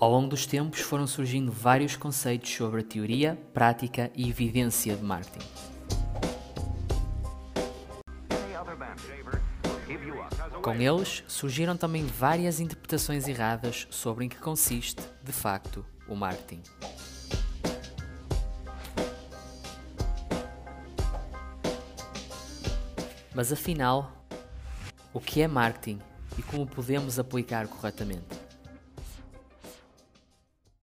Ao longo dos tempos foram surgindo vários conceitos sobre a teoria, prática e evidência de marketing. Com eles surgiram também várias interpretações erradas sobre em que consiste, de facto, o marketing. Mas afinal, o que é marketing e como podemos aplicar corretamente?